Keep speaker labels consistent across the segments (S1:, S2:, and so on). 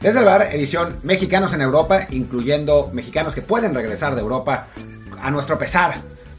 S1: Desde el bar, edición Mexicanos en Europa, incluyendo mexicanos que pueden regresar de Europa a nuestro pesar,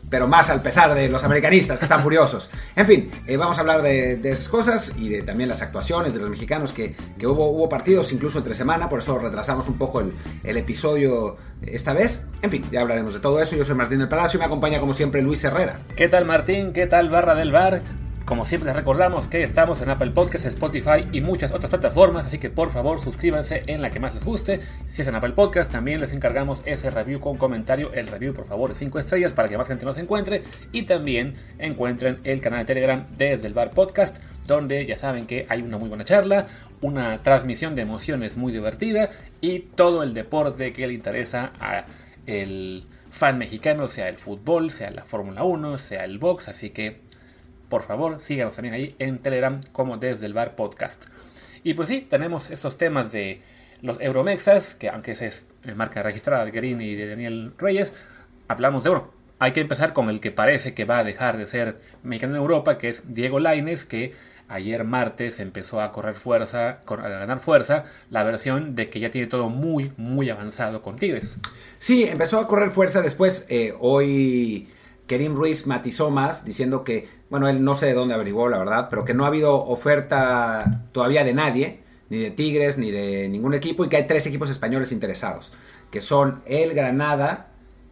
S1: pero más al pesar de los americanistas que están furiosos. En fin, eh, vamos a hablar de, de, esas cosas y de también las actuaciones de los mexicanos que, hubo partidos incluso entre semana, por eso retrasamos un poco el, el, episodio esta vez. En fin, ya hablaremos de todo eso. Yo soy Martín del Palacio y me acompaña como siempre Luis Herrera.
S2: ¿Qué tal Martín? ¿Qué tal Barra del Bar? Como siempre les recordamos que estamos en Apple Podcasts, Spotify y muchas otras plataformas, así que por favor suscríbanse en la que más les guste. Si es en Apple Podcasts, también les encargamos ese review con comentario, el review por favor de 5 estrellas para que más gente nos encuentre y también encuentren el canal de Telegram desde el Bar Podcast, donde ya saben que hay una muy buena charla, una transmisión de emociones muy divertida y todo el deporte que le interesa a el fan mexicano, sea el fútbol, sea la Fórmula 1, sea el box, así que por favor síganos también ahí en Telegram como desde el bar podcast. Y pues sí, tenemos estos temas de los Euromexas, que aunque es marca registrada de Green y de Daniel Reyes, hablamos de oro. Hay que empezar con el que parece que va a dejar de ser mexicano en Europa, que es Diego Laines, que ayer martes empezó a correr fuerza, a ganar fuerza, la versión de que ya tiene todo muy, muy avanzado con Tigres.
S1: Sí, empezó a correr fuerza después, eh, hoy Kerim Ruiz matizó más diciendo que, bueno, él no sé de dónde averiguó, la verdad, pero que no ha habido oferta todavía de nadie, ni de Tigres, ni de ningún equipo, y que hay tres equipos españoles interesados, que son el Granada,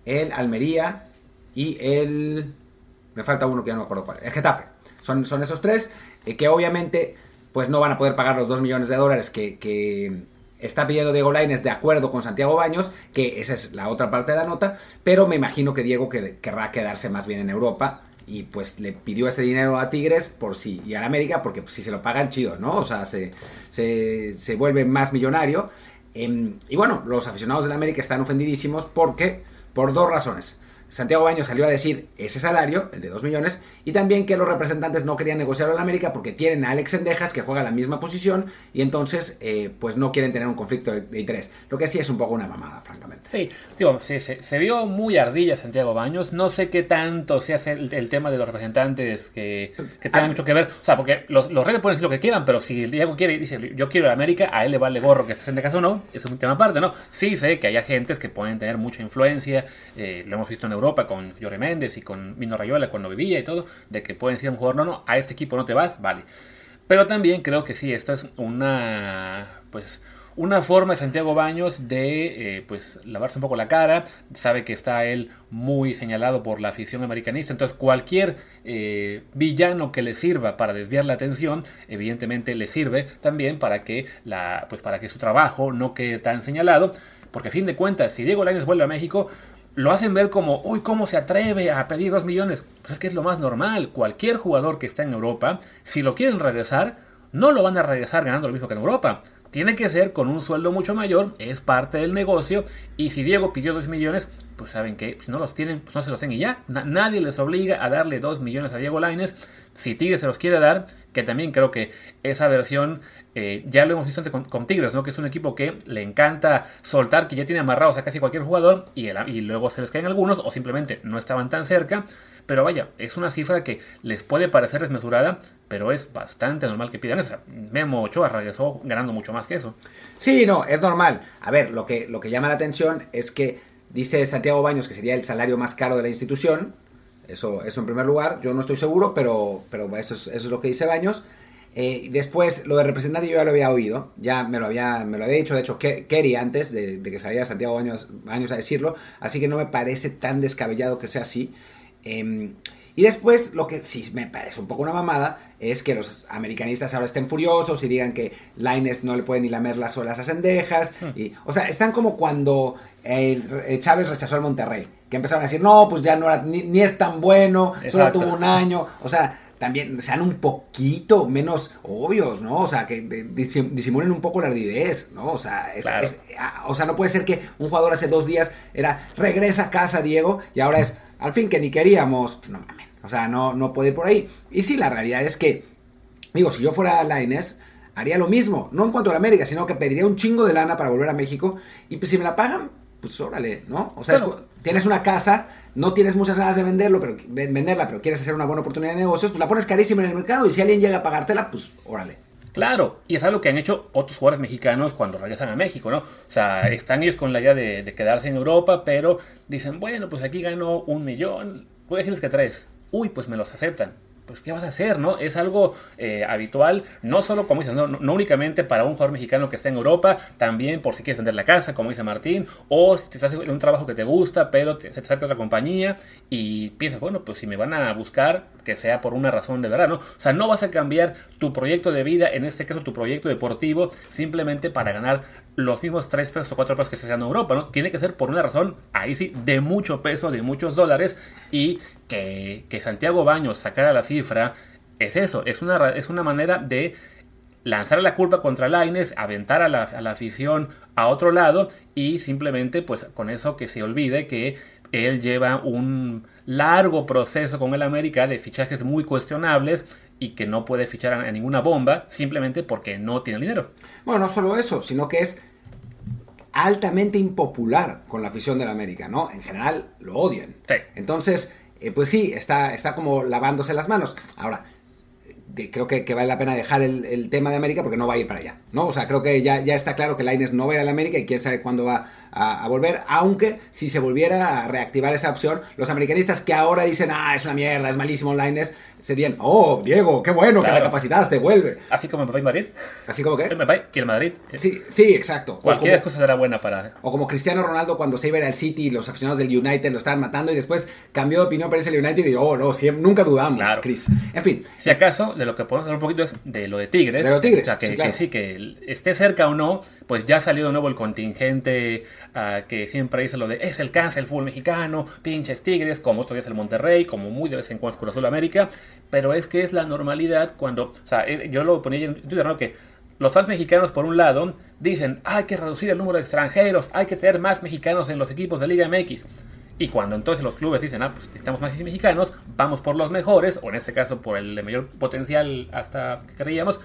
S1: el Almería y el... Me falta uno que ya no me acuerdo cuál, el Getafe. Son, son esos tres, eh, que obviamente pues no van a poder pagar los dos millones de dólares que está pidiendo Diego Laines de acuerdo con Santiago Baños, que esa es la otra parte de la nota, pero me imagino que Diego que, querrá quedarse más bien en Europa y pues le pidió ese dinero a Tigres por si y a la América porque pues, si se lo pagan chido, ¿no? O sea, se, se, se vuelve más millonario. Eh, y bueno, los aficionados de la América están ofendidísimos porque por dos razones. Santiago Baños salió a decir ese salario, el de 2 millones, y también que los representantes no querían negociarlo en América porque tienen a Alex Endejas que juega la misma posición y entonces eh, pues no quieren tener un conflicto de, de, interés. Lo que sí es un poco una mamada, francamente.
S2: Sí, digo, sí, se, se, vio muy ardilla Santiago Baños. No sé qué tanto se hace el, el tema de los representantes que, que tengan ah, mucho que ver. O sea, porque los, los reyes pueden decir lo que quieran, pero si Diego quiere dice yo quiero a América, a él le vale gorro que esté Endejas o no, es un tema aparte, ¿no? Sí sé que hay agentes que pueden tener mucha influencia, eh, lo hemos visto en Europa con Jorge Méndez y con Mino Rayola cuando vivía y todo, de que pueden decir a un jugador, no, no, a este equipo no te vas, vale. Pero también creo que sí, esto es una, pues, una forma de Santiago Baños de, eh, pues, lavarse un poco la cara. Sabe que está él muy señalado por la afición americanista. Entonces, cualquier eh, villano que le sirva para desviar la atención, evidentemente le sirve también para que, la, pues, para que su trabajo no quede tan señalado. Porque a fin de cuentas, si Diego Lainez vuelve a México, lo hacen ver como, uy, ¿cómo se atreve a pedir 2 millones? Pues es que es lo más normal. Cualquier jugador que está en Europa, si lo quieren regresar, no lo van a regresar ganando lo mismo que en Europa. Tiene que ser con un sueldo mucho mayor, es parte del negocio. Y si Diego pidió 2 millones, pues saben que si no los tienen, pues no se los den y ya. Na nadie les obliga a darle 2 millones a Diego Laines. Si Tigres se los quiere dar, que también creo que esa versión eh, ya lo hemos visto antes con, Tigres, ¿no? Que es un equipo que le encanta soltar, que ya tiene amarrados a casi cualquier jugador y luego se les caen algunos o simplemente no estaban tan cerca. Pero vaya, es una cifra que les puede parecer desmesurada, pero es bastante normal que pidan esa. Memo Ochoa regresó ganando mucho más que eso.
S1: Sí, no, es normal. A ver, lo que, lo que llama la atención es que dice Santiago Baños que sería el salario más caro de la institución. Eso, eso en primer lugar, yo no estoy seguro, pero, pero eso, es, eso es lo que dice Baños. Eh, después, lo de representante yo ya lo había oído, ya me lo había, me lo había dicho, de hecho, Kerry antes de, de que saliera Santiago Años, Años, a decirlo, así que no me parece tan descabellado que sea así. Eh, y después, lo que sí me parece un poco una mamada es que los americanistas ahora estén furiosos y digan que Laines no le puede ni lamer las olas a Cendejas. Hmm. Y, o sea, están como cuando el, el Chávez rechazó al Monterrey, que empezaron a decir, no, pues ya no era, ni, ni es tan bueno, Exacto. solo tuvo un año. O sea, también sean un poquito menos obvios, ¿no? O sea, que disimulen un poco la ardidez, ¿no? O sea, es, claro. es, o sea, no puede ser que un jugador hace dos días era regresa a casa, Diego, y ahora es al fin que ni queríamos. No mames. O sea, no, no puede ir por ahí. Y sí, la realidad es que, digo, si yo fuera Laines, haría lo mismo. No en cuanto a la América, sino que pediría un chingo de lana para volver a México. Y pues si me la pagan, pues órale, ¿no? O sea, claro. es, tienes una casa, no tienes muchas ganas de venderlo, pero venderla, pero quieres hacer una buena oportunidad de negocios, pues la pones carísima en el mercado y si alguien llega a pagártela, pues órale.
S2: Claro, y es algo que han hecho otros jugadores mexicanos cuando regresan a México, ¿no? O sea, están ellos con la idea de, de quedarse en Europa, pero dicen, bueno, pues aquí gano un millón, voy a decirles que tres. Uy, pues me los aceptan pues ¿qué vas a hacer? ¿no? Es algo eh, habitual, no solo, como dicen, no, no, únicamente para un jugador mexicano que está en Europa, también por si quieres vender la casa, como dice Martín, o si te estás en un trabajo que te gusta, pero se te acerca otra compañía y piensas, bueno, pues si me van a buscar, que sea por una razón de verdad, ¿no? O sea, no vas a cambiar tu proyecto de vida, en este caso tu proyecto deportivo, simplemente para ganar los mismos 3 pesos o 4 pesos que se ganan en Europa, ¿no? Tiene que ser por una razón, ahí sí, de mucho peso, de muchos dólares, y que, que Santiago Baños sacara la cifra es eso, es una, es una manera de lanzar la culpa contra Laines, aventar a la, a la, afición a otro lado y simplemente pues con eso que se olvide que él lleva un largo proceso con el América de fichajes muy cuestionables y que no puede fichar a, ninguna bomba simplemente porque no tiene dinero.
S1: Bueno, no solo eso, sino que es altamente impopular con la afición del América, ¿no? En general lo odian.
S2: Sí.
S1: Entonces, eh, pues sí, está, está como lavándose las manos. Ahora, eh, creo que, que, vale la pena dejar el, el, tema de América porque no va a ir para allá, ¿no? O sea, creo que ya, ya está claro que Laines no va a ir a la América y quién sabe cuándo va a, a, volver, aunque si se volviera a reactivar esa opción, los americanistas que ahora dicen, ah, es una mierda, es malísimo Laines, serían, oh, Diego, qué bueno claro. que recapacitaste, vuelve.
S2: Así como el papá y Madrid.
S1: ¿Así como qué?
S2: El papá y el Madrid.
S1: Sí, sí, exacto.
S2: Cualquier cosa será buena para...
S1: O como Cristiano Ronaldo cuando se iba al City y los aficionados del United lo estaban matando y después cambió de opinión para al United y dijo, oh, no, siempre, nunca dudamos,
S2: claro.
S1: Chris. En fin.
S2: Si acaso, de lo que podemos hablar un poquito es de lo de Tigres.
S1: De los Tigres,
S2: o sea, que
S1: sí, claro.
S2: que, sí, que esté cerca o no, pues ya salió de nuevo el contingente uh, que siempre dice lo de es el cáncer, el fútbol mexicano, pinches Tigres, como otro día es el Monterrey, como muy de vez en cuando es Cruz Azul América, pero es que es la normalidad cuando, o sea, yo lo ponía en Twitter, ¿no? Que los fans mexicanos, por un lado, dicen hay que reducir el número de extranjeros, hay que tener más mexicanos en los equipos de Liga MX. Y cuando entonces los clubes dicen, ah, pues necesitamos más mexicanos, vamos por los mejores, o en este caso por el de mayor potencial hasta que creíamos,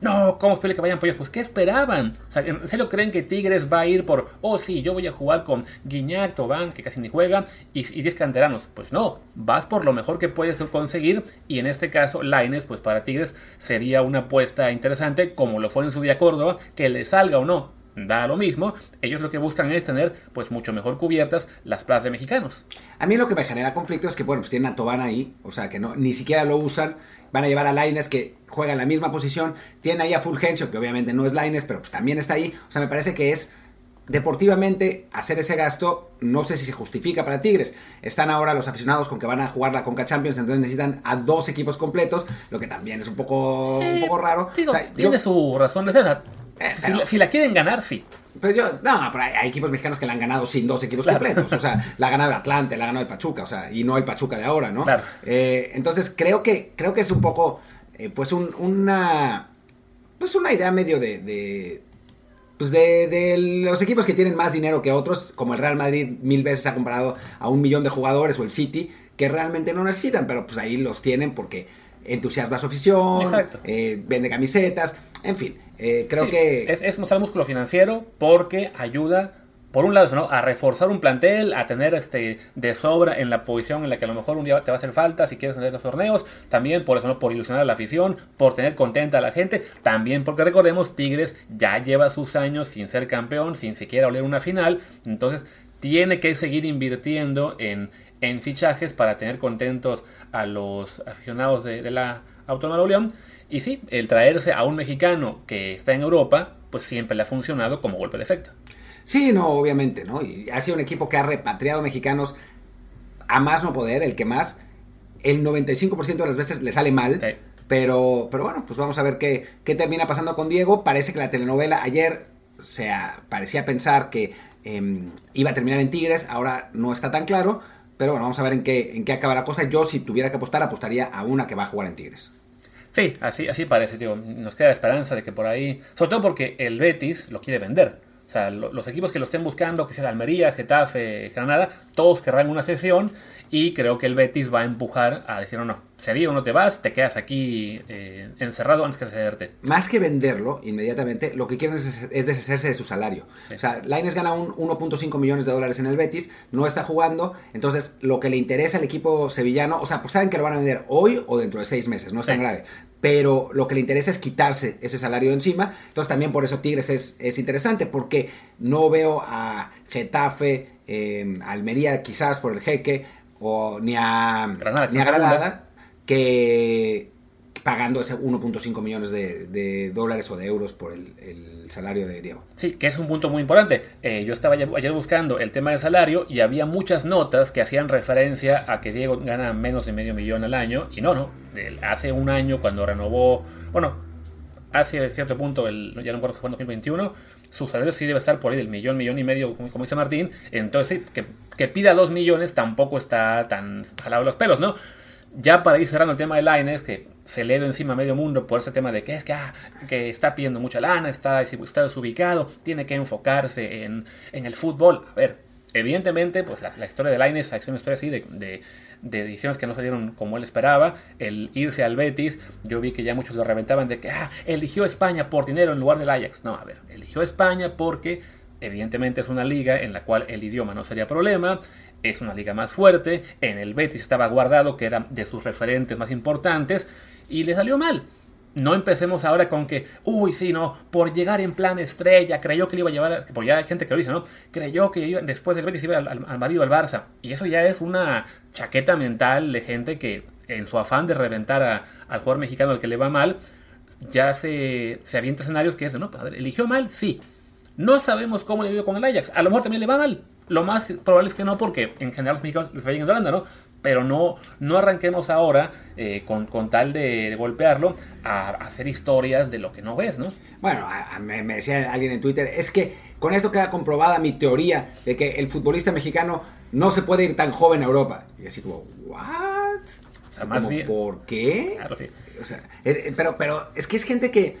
S2: no, ¿cómo espero que vayan por ellos? Pues, ¿qué esperaban? O sea, ¿en serio creen que Tigres va a ir por, oh, sí, yo voy a jugar con Guiñac, Tobán, que casi ni juega, y, y 10 canteranos? Pues no, vas por lo mejor que puedes conseguir, y en este caso, Laines, pues para Tigres sería una apuesta interesante, como lo fue en su día Córdoba, que le salga o no, da lo mismo, ellos lo que buscan es tener pues mucho mejor cubiertas las plazas de mexicanos.
S1: A mí lo que me genera conflicto es que, bueno, pues tienen a Tobán ahí, o sea, que no, ni siquiera lo usan, van a llevar a Laines que juega en la misma posición, tienen ahí a Fulgencio, que obviamente no es Laines, pero pues también está ahí, o sea, me parece que es deportivamente hacer ese gasto no sé si se justifica para Tigres. Están ahora los aficionados con que van a jugar la Conca Champions, entonces necesitan a dos equipos completos, lo que también es un poco,
S2: Eh,
S1: un poco raro.
S2: Digo,
S1: O sea,
S2: tiene
S1: yo-
S2: su razón de ser.
S1: Eh,
S2: si,
S1: pero-
S2: la, si la quieren ganar, sí.
S1: Pero yo, no, pero hay, hay equipos mexicanos que la han ganado sin dos equipos
S2: Claro.
S1: completos. O sea, la ha ganado el Atlante, la ha ganado el Pachuca, o sea, y no el Pachuca de ahora, ¿no?
S2: Claro.
S1: Eh, entonces creo que, creo que es un poco, eh, pues, un- una, pues una idea medio de, de pues de, de los equipos que tienen más dinero que otros, como el Real Madrid mil veces ha comparado a un millón de jugadores o el City, que realmente no necesitan, pero pues ahí los tienen porque entusiasma a su afición, eh, vende camisetas, en fin, eh, creo
S2: Sí,
S1: que...
S2: es, es mostrar músculo financiero porque ayuda, por un lado, ¿no? a reforzar un plantel, a tener este de sobra en la posición en la que a lo mejor un día te va a hacer falta si quieres tener los torneos. También por eso, ¿no? por ilusionar a la afición, por tener contenta a la gente. También porque recordemos, Tigres ya lleva sus años sin ser campeón, sin siquiera oler una final. Entonces tiene que seguir invirtiendo en, en fichajes para tener contentos a los aficionados de, de la Autónoma de León. Y sí, el traerse a un mexicano que está en Europa, pues siempre le ha funcionado como golpe de efecto.
S1: Sí, no, obviamente, ¿no? Y ha sido un equipo que ha repatriado mexicanos a más no poder, el que más. El 95% de las veces le sale mal.
S2: Sí.
S1: Pero, pero bueno, pues vamos a ver qué, qué termina pasando con Diego. Parece que la telenovela ayer se parecía pensar que eh, iba a terminar en Tigres, ahora no está tan claro. Pero bueno, vamos a ver en qué, en qué acaba la cosa. Yo, si tuviera que apostar, apostaría a una que va a jugar en Tigres.
S2: Sí, así, así parece, tío. Nos queda la esperanza de que por ahí. Sobre todo porque el Betis lo quiere vender. O sea, lo- los equipos que lo estén buscando, que sea Almería, Getafe, Granada, todos querrán una sesión. Y creo que el Betis va a empujar a decir, no, no, cedido no te vas, te quedas aquí eh, encerrado antes que cederte.
S1: Más que venderlo inmediatamente, lo que quieren es, deshacerse de su salario. O sea, Laines gana un 1.5 millones de dólares en el Betis, no está jugando, entonces lo que le interesa al equipo sevillano, o sea, pues saben que lo van a vender hoy o dentro de seis meses, no es tan grave. Pero lo que le interesa es quitarse ese salario de encima. Entonces también por eso Tigres es, interesante, porque no veo a Getafe, eh, Almería quizás por el jeque, o ni a
S2: Granada,
S1: ni a Granada que pagando ese 1.5 millones de, dólares o de euros por el, salario de Diego.
S2: Sí, que es un punto muy importante. Eh, yo estaba ayer buscando el tema del salario y había muchas notas que hacían referencia a que Diego gana menos de medio millón al año. Y no, no. Hace un año cuando renovó, bueno, hace cierto punto, el, ya no recuerdo fue en 2021, su salario sí debe estar por ahí del millón, millón y medio, como, dice Martín. Entonces, que, que pida dos millones tampoco está tan jalado los pelos, ¿no? ya para ir cerrando el tema de Lines, que se le dio encima a medio mundo por ese tema de que es que, ah, que está pidiendo mucha lana, está, está desubicado, tiene que enfocarse en, el fútbol. A ver, evidentemente, pues la, historia de Lines es una historia así de, de, ediciones que no salieron como él esperaba. El irse al Betis, yo vi que ya muchos lo reventaban de que ah, eligió España por dinero en lugar del Ajax. No, a ver, eligió España porque evidentemente es una liga en la cual el idioma no sería problema, es una liga más fuerte, en el Betis estaba guardado que era de sus referentes más importantes y le salió mal. No empecemos ahora con que, uy, sí, no, por llegar en plan estrella, creyó que le iba a llevar, porque ya hay gente que lo dice, ¿no? Creyó que iba, después del Betis iba al, al, marido al Barça. Y eso ya es una chaqueta mental de gente que en su afán de reventar al jugador mexicano al que le va mal, ya se, se avienta escenarios que es, ¿no? A ver, eligió mal, sí. No sabemos cómo le dio con el Ajax. A lo mejor también le va mal. Lo más probable es que no, porque en general los mexicanos les vayan en Holanda, ¿no? Pero no, no arranquemos ahora eh, con, tal de, golpearlo a, hacer historias de lo que no ves, ¿no?
S1: Bueno, me, decía alguien en Twitter, es que con esto queda comprobada mi teoría de que el futbolista mexicano no se puede ir tan joven a Europa. Y así como, ¿what? O sea, más bien. ¿Por qué? Claro, sí. O sea, eh, eh, pero, pero es que es gente que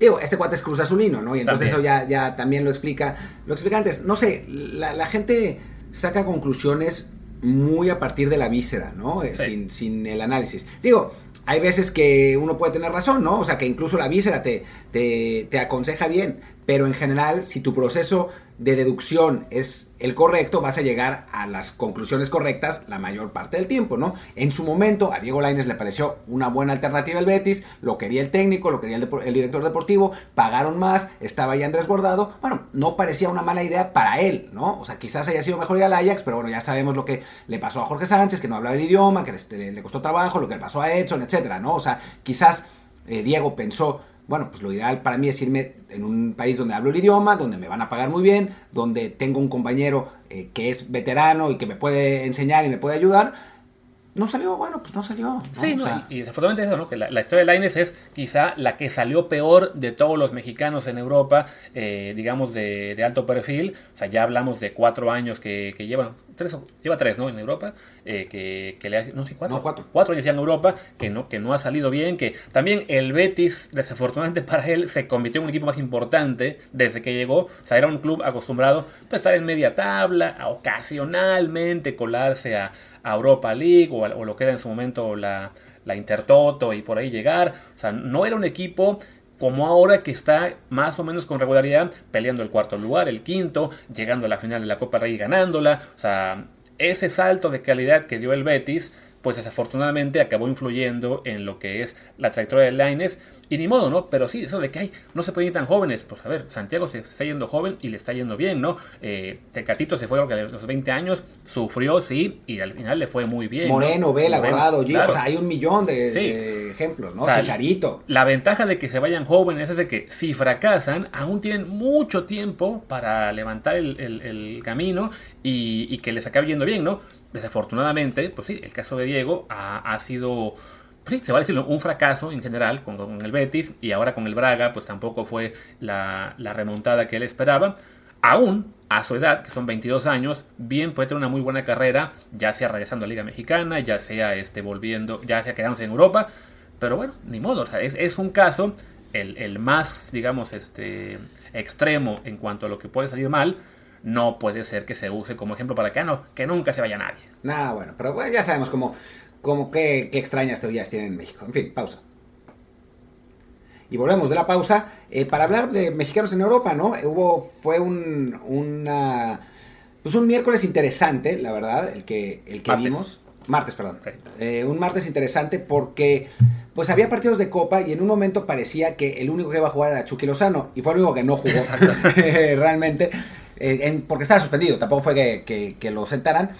S1: Digo, este cuate es Cruz Azulino, ¿no? Y entonces eso ya, ya también lo explica. Lo explica antes. No sé, la, gente saca conclusiones muy a partir de la víscera, ¿no? Eh, sin, sin el análisis. Digo, hay veces que uno puede tener razón, ¿no? O sea, que incluso la víscera te, te, te aconseja bien, pero en general, si tu proceso de deducción es el correcto, vas a llegar a las conclusiones correctas la mayor parte del tiempo, ¿no? En su momento, a Diego Laines le pareció una buena alternativa el Betis, lo quería el técnico, lo quería el, director deportivo, pagaron más, estaba ahí Andrés Bordado, bueno, no parecía una mala idea para él, ¿no? O sea, quizás haya sido mejor ir al Ajax, pero bueno, ya sabemos lo que le pasó a Jorge Sánchez, que no hablaba el idioma, que le, costó trabajo, lo que le pasó a Edson, etcétera, ¿no? O sea, quizás eh, Diego pensó bueno, pues lo ideal para mí es irme en un país donde hablo el idioma, donde me van a pagar muy bien, donde tengo un compañero eh, que es veterano y que me puede enseñar y me puede ayudar. No salió, bueno, pues no salió.
S2: Sí, y, desafortunadamente eso, ¿no? Que la, historia de Laines es quizá la que salió peor de todos los mexicanos en Europa, eh, digamos, de, alto perfil. O sea, ya hablamos de cuatro años que, que llevan, tres, lleva tres, ¿no? En Europa, eh, que, que, le ha, no sé, cuatro, cuatro. cuatro años ya en Europa, que no, que no ha salido bien, que también el Betis, desafortunadamente para él, se convirtió en un equipo más importante desde que llegó, o sea, era un club acostumbrado a estar en media tabla, a ocasionalmente colarse a, Europa League o, lo que era en su momento la, la Intertoto y por ahí llegar, o sea, no era un equipo como ahora que está más o menos con regularidad peleando el cuarto lugar, el quinto, llegando a la final de la Copa Rey ganándola. O sea, ese salto de calidad que dio el Betis, pues desafortunadamente acabó influyendo en lo que es la trayectoria de Laines y ni modo, ¿no? Pero sí, eso de que hay, no se pueden ir tan jóvenes. Pues a ver, Santiago se está yendo joven y le está yendo bien, ¿no? Eh, Tecatito se fue a los 20 años, sufrió, sí, y al final le fue muy bien.
S1: Moreno, Vela, Guardado, o sea, hay un millón de, ejemplos, ¿no? Chicharito.
S2: La ventaja de que se vayan jóvenes es de que si fracasan, aún tienen mucho tiempo para levantar el, camino y, que les acabe yendo bien, ¿no? Desafortunadamente, pues sí, el caso de Diego ha, ha sido sí, se va a decir un fracaso en general con, el Betis y ahora con el Braga, pues tampoco fue la, remontada que él esperaba. Aún a su edad, que son 22 años, bien puede tener una muy buena carrera, ya sea regresando a Liga Mexicana, ya sea este, volviendo, ya sea quedándose en Europa, pero bueno, ni modo, es, un caso, el, más, digamos, este, extremo en cuanto a lo que puede salir mal, no puede ser que se use como ejemplo para que, ah, no, que nunca se vaya nadie.
S1: Nada, bueno, pero bueno, ya sabemos cómo como qué, qué extrañas teorías tienen en México. En fin, pausa. Y volvemos de la pausa eh, para hablar de mexicanos en Europa, ¿no? Hubo, fue un, una, pues un miércoles interesante, la verdad, el que, el que
S2: Martes.
S1: vimos. Martes, perdón.
S2: Sí.
S1: Eh, un martes interesante porque pues había partidos de Copa y en un momento parecía que el único que iba a jugar era Chucky Lozano y fue el único que no jugó realmente eh, en- porque estaba suspendido, tampoco fue que, que- que lo sentaran.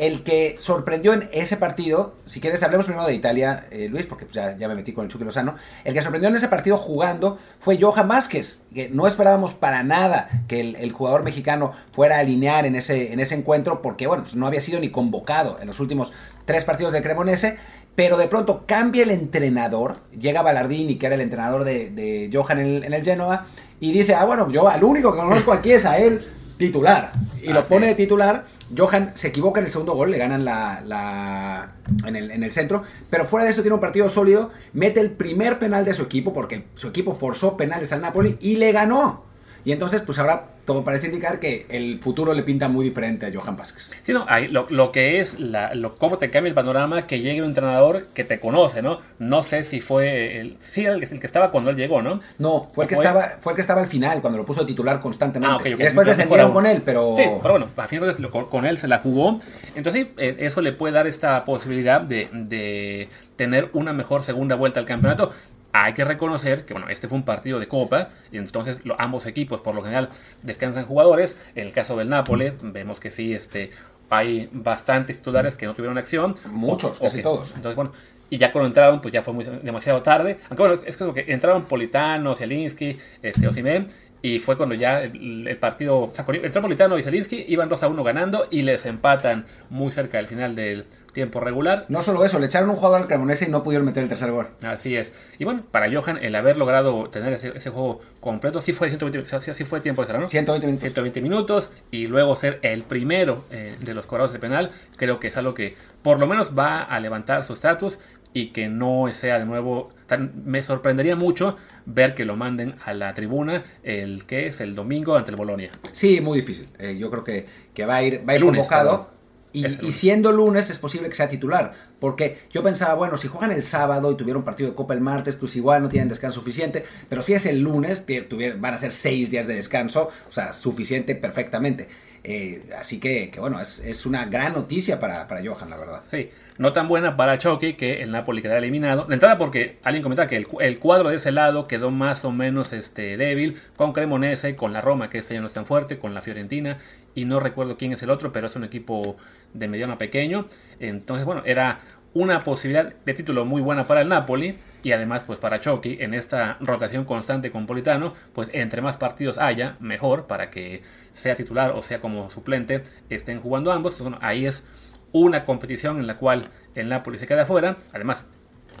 S1: El que sorprendió en ese partido, si quieres hablemos primero de Italia, eh, Luis, porque pues, ya, me metí con el Chucky Lozano, el que sorprendió en ese partido jugando fue Johan Vázquez, que no esperábamos para nada que el, jugador mexicano fuera a alinear en ese, en ese encuentro, porque bueno, pues, no había sido ni convocado en los últimos tres partidos del Cremonese, pero de pronto cambia el entrenador, llega Ballardini, que era el entrenador de, de Johan en el, en el Genoa, y dice, ah, bueno, yo al único que conozco aquí es a él titular. Y lo
S2: Así
S1: pone de titular. Johan se equivoca en el segundo gol, le ganan la, la- en, el, en el centro. Pero fuera de eso tiene un partido sólido. Mete el primer penal de su equipo, porque su equipo forzó penales al Napoli y le ganó. Y entonces, pues ahora todo parece indicar que el futuro le pinta muy diferente a Johan Vázquez.
S2: Sí, no, lo, lo que es, la, lo, cómo te cambia el panorama que llegue un entrenador que te conoce, ¿no? No sé si fue el, sí, el, que- el que estaba cuando él llegó, ¿no?
S1: No, fue el que
S2: ¿Fue?
S1: estaba, fue el que estaba al final, cuando lo puso titular constantemente.
S2: Ah, ok, ok.
S1: Y después descendieron
S2: mejor
S1: con él, pero.
S2: Sí, pero bueno, a fin de cuentas, con, con él se la jugó. Entonces, sí, eh, eso le puede dar esta posibilidad de, de tener una mejor segunda vuelta al campeonato. Hay que reconocer que, bueno, este fue un partido de Copa, y entonces lo- ambos equipos, por lo general, descansan jugadores. En el caso del Nápoles, vemos que sí, este, hay bastantes titulares que no tuvieron acción.
S1: Muchos,
S2: O-
S1: casi todos.
S2: Entonces, bueno, y ya cuando entraron, pues ya fue muy, demasiado tarde. Aunque bueno, es que como que entraron Politano, Zielinski, este, Osimhen, y fue cuando ya el, el partido, o sea, entró Politano y Zielinski, iban 2 a 1 ganando y les empatan muy cerca del final del tiempo regular.
S1: No solo eso, le echaron un jugador al Cremonese y no pudieron meter el tercer gol.
S2: Así es. Y bueno, para Johan, el haber logrado tener ese, ese juego completo, sí fue 120, o sea, sí, fue tiempo extra, ¿no?
S1: 120 minutos.
S2: 120 minutos y luego ser el primero eh, de los cobrados de penal, creo que es algo que por lo menos va a levantar su estatus y que no sea de nuevo. tan- me sorprendería mucho ver que lo manden a la tribuna el que es el domingo ante el Bolonia.
S1: Sí, muy difícil. Eh, yo creo que, que va a ir, va a ir
S2: lunes,
S1: convocado.
S2: perdón.
S1: Y,
S2: Es el
S1: y siendo lunes es posible que sea titular. Porque yo pensaba, bueno, si juegan el sábado y tuvieron partido de Copa el martes, pues igual no tienen descanso suficiente. Pero si es el lunes, tie- tuvier- van a ser seis días de descanso. O sea, suficiente perfectamente. Eh, así que, que bueno, es, es una gran noticia para, para Johan, la verdad.
S2: Sí, no tan buena para Chucky que el Napoli quedará eliminado. De entrada porque alguien comentaba que el, el cuadro de ese lado quedó más o menos este, débil con Cremonese, con la Roma que este año no es tan fuerte, con la Fiorentina y no recuerdo quién es el otro, pero es un equipo de mediano a pequeño. Entonces, bueno, era una posibilidad de título muy buena para el Napoli y además pues para Chucky en esta rotación constante con Politano, pues entre más partidos haya, mejor para que sea titular o sea como suplente estén jugando ambos. Entonces, bueno, ahí es una competición en la cual el Napoli se queda fuera. Además,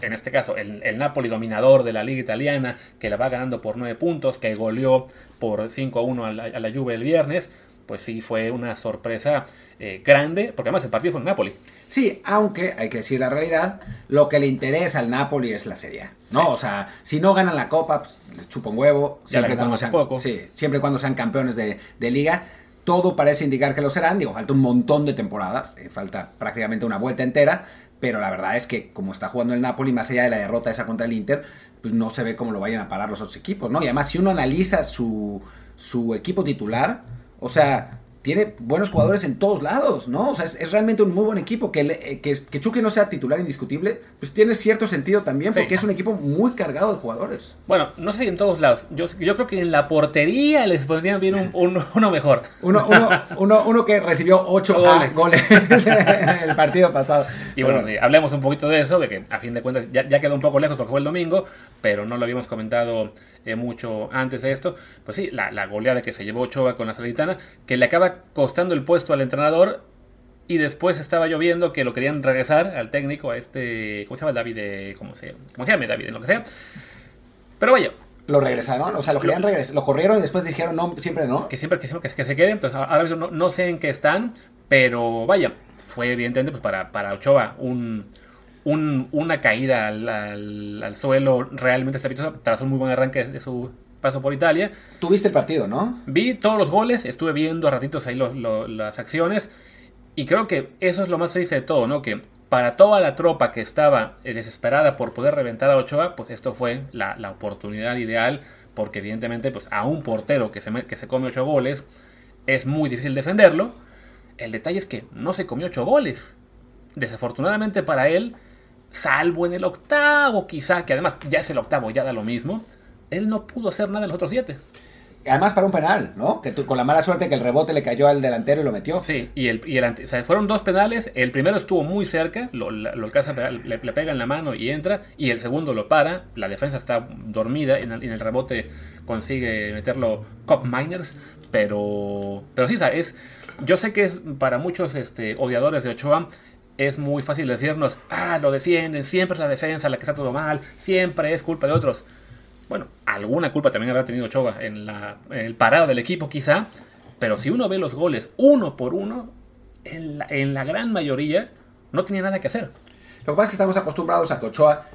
S2: en este caso, el, el Napoli dominador de la liga italiana, que la va ganando por 9 puntos, que goleó por 5 a 1 a la, a la Juve el viernes, pues sí fue una sorpresa eh, grande, porque además el partido fue en Napoli.
S1: Sí, aunque hay que decir la realidad, lo que le interesa al Napoli es la Serie A, ¿no?
S2: Sí.
S1: O sea, si no ganan la Copa, pues, les chupa un huevo. Siempre cuando sean,
S2: poco.
S1: Sí, siempre cuando sean campeones de, de liga. Todo parece indicar que lo serán. Digo, falta un montón de temporada. eh, falta prácticamente una vuelta entera. Pero la verdad es que como está jugando el Napoli, más allá de la derrota esa contra el Inter, pues no se ve cómo lo vayan a parar los otros equipos, ¿no? Y además, si uno analiza su, su equipo titular, o sea, tiene buenos jugadores en todos lados, ¿no? O sea, es, es realmente un muy buen equipo. Que, le- eh, que, que Chucky no sea titular indiscutible, pues tiene cierto sentido también,
S2: Sí.
S1: porque es un equipo muy cargado de jugadores.
S2: Bueno, no sé si en todos lados. Yo, yo creo que en la portería les pondrían bien un, un- uno mejor.
S1: Uno, uno, uno, uno que recibió 8
S2: Goles.
S1: goles, en el partido pasado.
S2: Y bueno, eh, hablemos un poquito de eso, de que a fin de cuentas ya, ya quedó un poco lejos porque fue el domingo, pero no lo habíamos comentado eh, mucho antes de esto. Pues sí, la, la goleada que se llevó Ochoa con la Salernitana, que le acaba costando el puesto al entrenador. Y después estaba lloviendo que lo querían regresar al técnico, a este. ¿Cómo se llama? David, eh, ¿cómo se, cómo se llama? David, en lo que sea. Pero vaya,
S1: Lo regresaron, o sea, lo querían regresar, lo corrieron y después dijeron no, siempre no.
S2: que siempre que, siempre que, que se queden. Entonces, ahora mismo no, no sé en qué están, pero vaya, fue evidentemente pues, para, para Ochoa un, un- una caída al, al- al suelo realmente estrepitosa tras un muy buen arranque de su paso por Italia.
S1: Tuviste el partido, ¿no?
S2: Vi todos los goles, estuve viendo a ratitos ahí lo- lo- las acciones y creo que eso es lo más triste de todo, ¿no? Que para toda la tropa que estaba eh, desesperada por poder reventar a Ochoa, pues esto fue la, la oportunidad ideal, porque evidentemente pues a un portero que se, que se come ocho goles es muy difícil defenderlo. El detalle es que no se comió ocho goles. Desafortunadamente para él, salvo en el octavo quizá, que además ya es el octavo, ya da lo mismo, él no pudo hacer nada en los otros siete.
S1: Además para un penal, ¿no? Que con la mala suerte que el rebote le cayó al delantero y lo metió.
S2: Sí, y el, y el o sea, fueron dos penales. El primero estuvo muy cerca, lo, lo alcanza, le, le, pega en la mano y entra. Y el segundo lo para. La defensa está dormida. En el, en el rebote consigue meterlo Cop Miners. Pero, pero sí, o sea, es, yo sé que es para muchos este, odiadores de Ochoa es muy fácil decirnos, ah, lo defienden, siempre es la defensa la que está todo mal, siempre es culpa de otros. Bueno, alguna culpa también habrá tenido Ochoa en, la, el parado del equipo quizá, pero si uno ve los goles uno por uno, en la, en la gran mayoría no tenía nada que hacer.
S1: Lo que pasa es que estamos acostumbrados a que Ochoa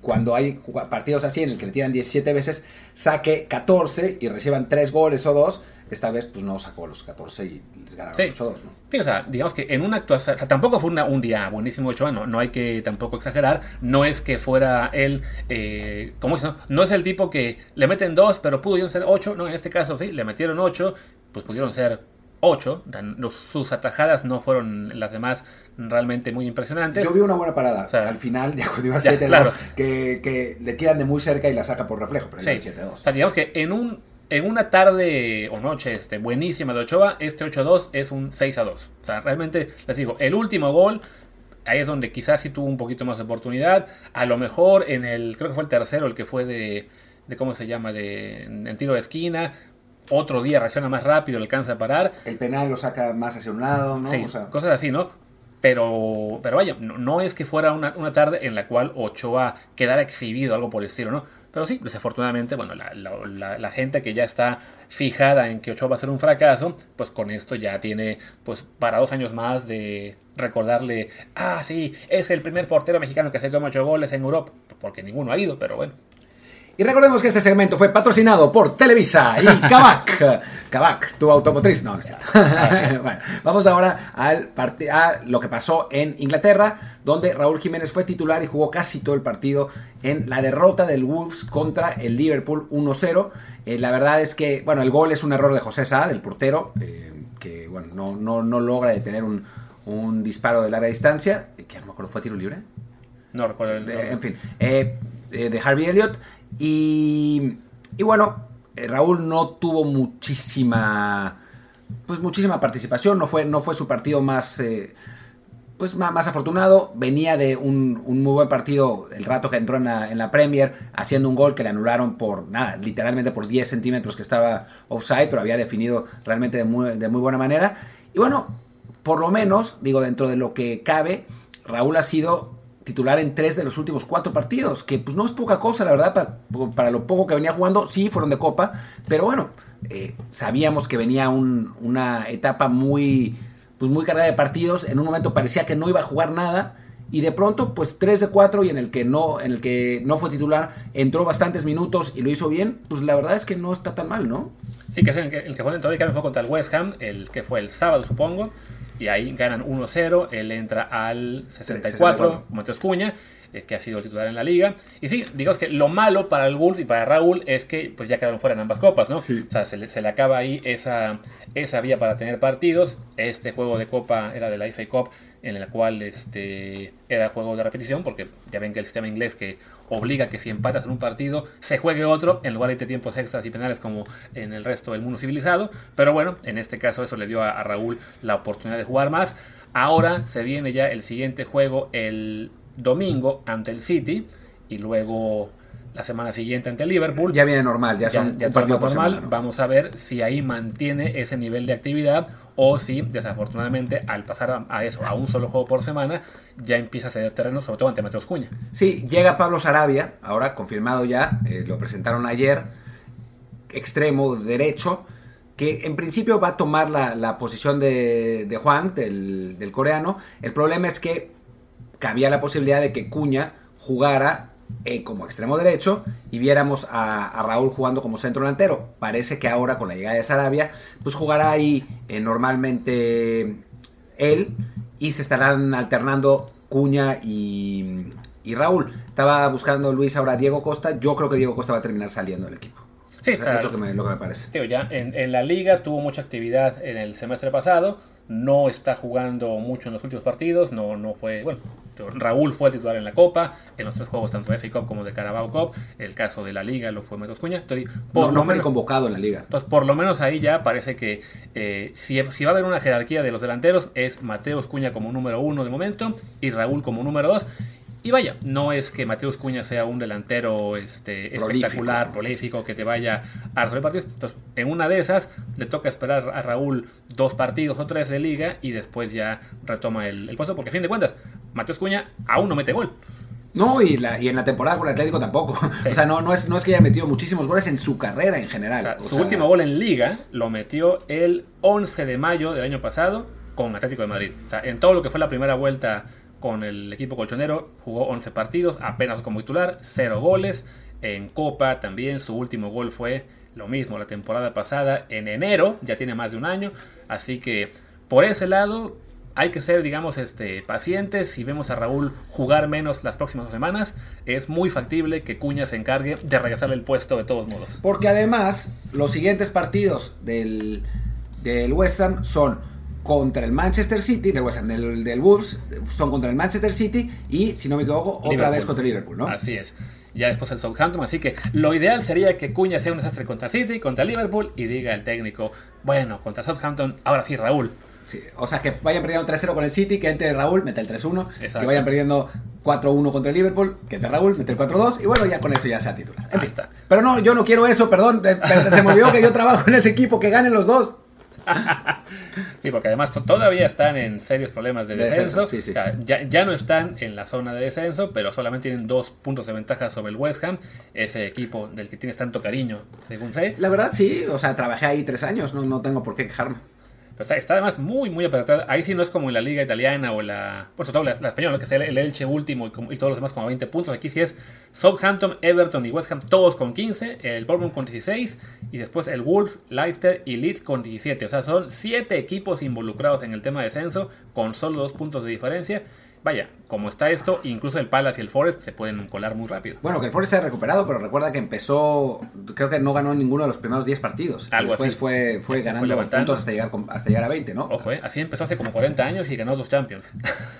S1: cuando hay partidos así en el que le tiran 17 veces, saque 14 y reciban 3 goles o 2. Esta vez, pues no sacó los 14 y les ganaron
S2: Sí.
S1: los 2, ¿no?
S2: Sí, o sea, digamos que en una actuación, o sea, tampoco fue una- un día buenísimo de Ochoa, no, no hay que tampoco exagerar, no es que fuera él, eh, ¿cómo es? No? no es el tipo que le meten dos, pero pudieron ser ocho, no, en este caso sí, le metieron ocho, pues pudieron ser ocho, Dan- los- sus atajadas no fueron las demás realmente muy impresionantes.
S1: Yo vi una buena parada
S2: O sea,
S1: al final, ya cuando iba
S2: ya,
S1: 7-2,
S2: claro.
S1: que, que le tiran de muy cerca y la saca por reflejo, pero
S2: Sí.
S1: iba 7-2.
S2: O sea, digamos que en un en una tarde o noche este, buenísima de Ochoa, este 8-2 es un 6-2. O sea, realmente, les digo, el último gol, ahí es donde quizás sí tuvo un poquito más de oportunidad. A lo mejor en el, creo que fue el tercero, el que fue de, de ¿cómo se llama? De, en tiro de esquina. Otro día reacciona más rápido, le alcanza a parar.
S1: El penal lo saca más hacia un lado, ¿no?
S2: Sí,
S1: O sea,
S2: cosas así, ¿no? Pero, pero vaya, no, no es que fuera una, una tarde en la cual Ochoa quedara exhibido, algo por el estilo, ¿no? Pero sí, desafortunadamente, bueno, la, la- la- gente que ya está fijada en que Ochoa va a ser un fracaso, pues con esto ya tiene, pues para dos años más de recordarle, ah, sí, es el primer portero mexicano que se come ocho goles en Europa, porque ninguno ha ido, pero bueno.
S1: Y recordemos que este segmento fue patrocinado por Televisa y Kavak. Kavak, tu automotriz. No, no es cierto. bueno, vamos ahora al a lo que pasó en Inglaterra, donde Raúl Jiménez fue titular y jugó casi todo el partido en la derrota del Wolves contra el Liverpool 1-0. Eh, la verdad es que, bueno, el gol es un error de José Sá, del portero, eh, que, bueno, no, no, no logra detener un, un disparo de larga distancia, que a lo mejor fue tiro libre.
S2: No recuerdo el
S1: Eh, en fin, de Harvey Elliott. Y, y bueno, eh, Raúl no tuvo muchísima, pues muchísima participación. No fue, no fue su partido más, eh, pues más, más afortunado. Venía de un, muy buen partido el rato que entró en la, en la Premier, haciendo un gol que le anularon por nada, literalmente por 10 centímetros que estaba offside, pero había definido realmente de muy, de muy buena manera. Y bueno, por lo menos, digo, dentro de lo que cabe, Raúl ha sido titular en tres de los últimos cuatro partidos, que pues no es poca cosa, la verdad, para, para lo poco que venía jugando, sí, fueron de copa, pero bueno, eh, sabíamos que venía un- una etapa muy, pues muy cargada de partidos, en un momento parecía que no iba a jugar nada, y de pronto, pues 3 de 4 y en el que no, en el que no fue titular, entró bastantes minutos y lo hizo bien, pues la verdad es que no está tan mal, ¿no?
S2: Sí, que el que, fue dentro cambio fue contra el West Ham, el que fue el sábado, supongo. Y ahí ganan 1-0. Él entra al 64,
S1: 64.
S2: Mateos Cuña, eh, que ha sido el titular en la liga. Y sí, digamos que lo malo para el Wolves y para Raúl es que pues ya quedaron fuera en ambas copas, ¿no?
S1: Sí.
S2: O sea, se le, se le acaba ahí esa, esa vía para tener partidos. Este juego de copa era de la FA Cup, en el cual este, era juego de repetición, porque ya ven que el sistema inglés que obliga que si empatas en un partido se juegue otro en lugar de tiempos extras y penales como en el resto del mundo civilizado. Pero bueno, en este caso eso le dio a, a Raúl la oportunidad de jugar más. Ahora se viene ya el siguiente juego el domingo ante el City y luego la semana siguiente ante Liverpool.
S1: Ya viene normal, ya
S2: Ya,
S1: son
S2: ya todo
S1: partido
S2: normal.
S1: semana, ¿no?
S2: Vamos a ver si ahí mantiene ese nivel de actividad o si desafortunadamente al pasar a, a eso, a un solo juego por semana, ya empieza a ceder terreno, sobre todo ante Mateos Cuña.
S1: Sí, llega Pablo Sarabia, ahora confirmado ya, eh, lo presentaron ayer, extremo derecho, que en principio va a tomar la, la posición de, de Juan, del, del coreano. El problema es que cabía la posibilidad de que Cuña jugara eh, como extremo derecho y viéramos a, a Raúl jugando como centro delantero. Parece que ahora con la llegada de Sarabia, pues jugará ahí eh, normalmente él y se estarán alternando Cuña y, y Raúl. Estaba buscando Luis ahora a Diego Costa. Yo creo que Diego Costa va a terminar saliendo del equipo.
S2: Sí,
S1: O sea,
S2: claro.
S1: es lo que me, lo que me parece.
S2: Tío, ya en, en la liga tuvo mucha actividad en el semestre pasado. No está jugando mucho en los últimos partidos. No, no fue. Bueno, Raúl fue titular en la Copa, en los tres juegos, tanto de FA Cup como de Carabao Cup. El caso de la liga lo fue Matos Cuña. Entonces, por
S1: No, fue
S2: menos-
S1: convocado en la liga.
S2: Entonces, por lo menos ahí ya parece que eh, si, si va a haber una jerarquía de los delanteros, es Mateus Cuña como número uno de momento y Raúl como número dos. Y vaya, no es que Mateus Cuña sea un delantero este, espectacular, prolífico, que te vaya a resolver partidos. Entonces, en una de esas, le toca esperar a Raúl dos partidos o tres de liga y después ya retoma el, el puesto, porque a fin de cuentas, Mateus Cuña aún no mete gol.
S1: No, y, la, y en la temporada con el Atlético tampoco. O sea, no, no, es, no es que haya metido muchísimos goles en su carrera en
S2: O
S1: general.
S2: sea,
S1: O
S2: su
S1: sea,
S2: último gol en liga lo metió el 11 de mayo del año pasado con Atlético de Madrid. O sea, en todo lo que fue la primera vuelta con el equipo colchonero, jugó 11 partidos, apenas como titular, 0 goles. En Copa también su último gol fue lo mismo la temporada pasada, en enero, ya tiene más de un año. Así que por ese lado hay que ser, digamos, este, pacientes. Si vemos a Raúl jugar menos las próximas semanas, es muy factible que Cuña se encargue de regresarle el puesto de todos modos.
S1: Porque además, los siguientes partidos del, del West Ham son contra el Manchester City, del West Ham, del, del Wolves, son contra el Manchester City y, si no me equivoco, otra
S2: Liverpool.
S1: vez contra el Liverpool, ¿no?
S2: Así es. Ya después el Southampton, así que lo ideal sería que Cuña sea un desastre contra City, contra Liverpool y diga el técnico, bueno, contra Southampton, ahora sí Raúl.
S1: Sí, o sea, que vayan perdiendo 3-0 con el City, que entre Raúl, mete el 3-1,
S2: Exacto.
S1: que vayan perdiendo 4-1 contra el Liverpool, que entre Raúl, mete el 4-2, y bueno, ya con eso ya sea titular. En fin. Pero no, yo no quiero eso, perdón, eh, se me olvidó que yo trabajo en ese equipo, que ganen los dos.
S2: Sí, porque además to- todavía están en serios problemas de
S1: De
S2: descenso.
S1: descenso, sí, sí.
S2: O sea, ya, ya no están en la zona de descenso, pero solamente tienen dos puntos de ventaja sobre el West Ham, ese equipo del que tienes tanto cariño, según sé.
S1: La verdad, sí, o sea, trabajé ahí tres años, no, no tengo por qué quejarme.
S2: Está, además muy, muy apretada. Ahí sí no es como en la liga italiana o la... Por sobre todo la, la española, que es el, el Elche último y, todos los demás como 20 puntos. Aquí sí es Southampton, Everton y West Ham todos con 15. El Bournemouth con 16. Y después el Wolves, Leicester y Leeds con 17. O sea, son 7 equipos involucrados en el tema de descenso con solo 2 puntos de diferencia. Vaya, como está esto, incluso el Palace y el Forest se pueden colar muy rápido.
S1: Bueno, que el Forest se ha recuperado, pero recuerda que empezó, creo que no ganó ninguno de los primeros 10 partidos.
S2: Algo
S1: Después
S2: así.
S1: fue, fue
S2: Fue
S1: ganando puntos hasta llegar, con- hasta llegar a 20, ¿no?
S2: Ojo, eh, así empezó hace como 40 años y ganó dos Champions.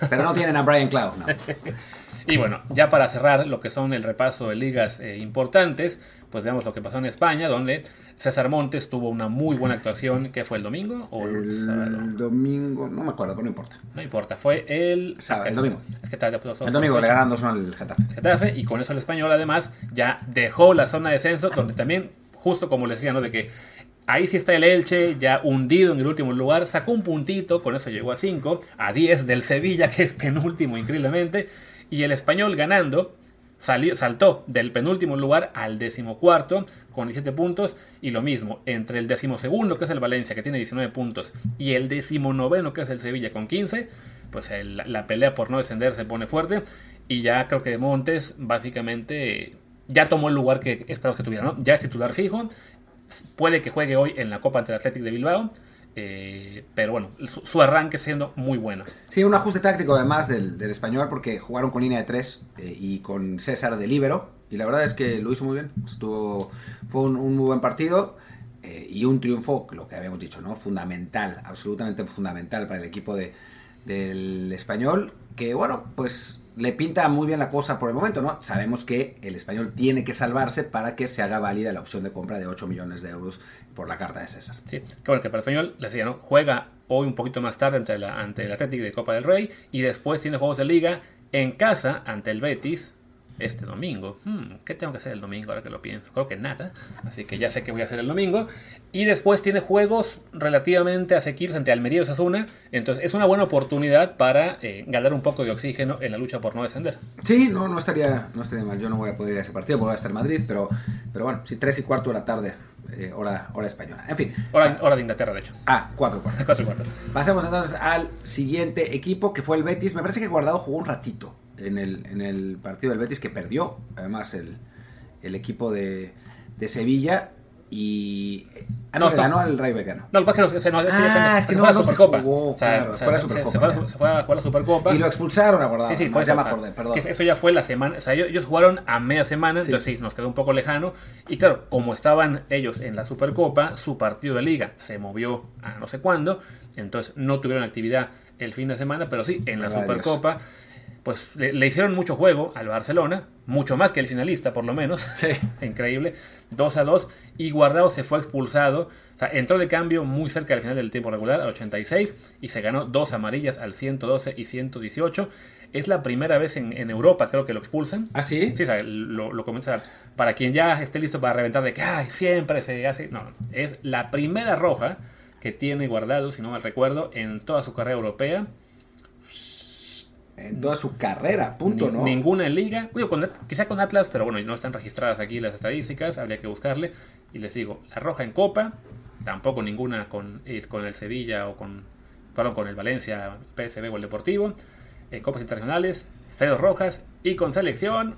S1: Pero no tienen a Brian Clough, no.
S2: Y bueno, ya para cerrar lo que son el repaso de ligas eh, importantes, pues veamos lo que pasó en España, donde César Montes tuvo una muy buena actuación, que fue el domingo o el
S1: domingo, no me acuerdo, pero no importa.
S2: No importa, fue el
S1: Sábado, el domingo.
S2: Es que tal, pues,
S1: El domingo le ganaron 2 al Getafe.
S2: Getafe, y con eso el español además ya dejó la zona de descenso, donde también, justo como les decía, ¿no? De que ahí sí está el Elche, ya hundido en el último lugar, sacó un puntito, con eso llegó a 5, a 10 del Sevilla, que es penúltimo increíblemente, y el español ganando. Salió, saltó del penúltimo lugar al decimocuarto con 17 puntos y lo mismo entre el decimosegundo que es el Valencia que tiene 19 puntos y el decimonoveno que es el Sevilla con 15 pues la pelea por no descender se pone fuerte y ya creo que Montes básicamente ya tomó el lugar que esperamos que tuviera, ¿no? Ya es titular fijo, puede que juegue hoy en la Copa ante el Athletic de Bilbao, eh, pero bueno, su, arranque siendo muy bueno.
S1: Sí, un ajuste táctico además del, del español porque jugaron con línea de 3 y con César de Libero. Y la verdad es que lo hizo muy bien. Estuvo, fue un, un muy buen partido eh, y un triunfo, lo que habíamos dicho, ¿no? Fundamental, absolutamente fundamental para el equipo de, del español. Que bueno, pues le pinta muy bien la cosa por el momento, ¿no? Sabemos que el español tiene que salvarse para que se haga válida la opción de compra de 8 millones de euros por la carta de César.
S2: Sí, bueno, que para el español, les decía, ¿no? Juega hoy un poquito más tarde ante, la, ante el Athletic de Copa del Rey y después tiene juegos de liga en casa ante el Betis este domingo. Hmm, ¿Qué tengo que hacer el domingo ahora que lo pienso? Creo que nada, así que ya sé qué voy a hacer el domingo. Y después tiene juegos relativamente asequibles ante Almería y Osasuna, entonces es una buena oportunidad para eh, ganar un poco de oxígeno en la lucha por no descender.
S1: Sí, no, no estaría, no estaría mal. Yo no voy a poder ir a ese partido, voy a estar en Madrid, pero, pero bueno, sí, tres y cuarto de la tarde, eh, hora, hora española. En fin.
S2: Hora, hora de Inglaterra, de hecho.
S1: Ah, cuatro y cuarto.
S2: Cuatro y cuarto.
S1: Pasemos entonces al siguiente equipo que fue el Betis. Me parece que Guardado jugó un ratito en el, en el partido del Betis que perdió. Además, el, el equipo de, de Sevilla. y Ah, no, no ganó al Rayo Vallecano.
S2: No, lo que pasa es que no,
S1: ah, es que no,
S2: fue la Supercopa.
S1: Jugó, claro, fue la Supercopa.
S2: Se, fue, se, fue, a jugar la Supercopa.
S1: Y lo expulsaron, acordado.
S2: Sí, sí, fue
S1: ya me acordé, perdón.
S2: Que eso ya fue la semana, o sea, ellos, ellos jugaron a media semana, sí. entonces sí, nos quedó un poco lejano. Y claro, como estaban ellos en la Supercopa, su partido de liga se movió a no sé cuándo, entonces no tuvieron actividad el fin de semana, pero sí, en la Supercopa. Dios pues le, le, hicieron mucho juego al Barcelona, mucho más que el finalista por lo menos,
S1: sí.
S2: increíble, 2 a 2, y Guardado se fue expulsado, o sea, entró de cambio muy cerca del final del tiempo regular, al 86, y se ganó dos amarillas al 112 y 118. Es la primera vez en, en Europa, creo que lo expulsan.
S1: ¿Ah, sí?
S2: Sí, o sea, lo, lo comienza. Para quien ya esté listo para reventar de que Ay, siempre se hace. No, es la primera roja que tiene guardado, si no mal recuerdo, en toda su carrera europea
S1: en toda su carrera, punto,
S2: Ni,
S1: ¿no?
S2: Ninguna liga, bueno, con, quizá con Atlas, pero bueno, no están registradas aquí las estadísticas, habría que buscarle. Y les digo, la roja en Copa, tampoco ninguna con, con el Sevilla o con, perdón, con el Valencia, PSV o el Deportivo. En Copas Internacionales, cero rojas. Y con selección,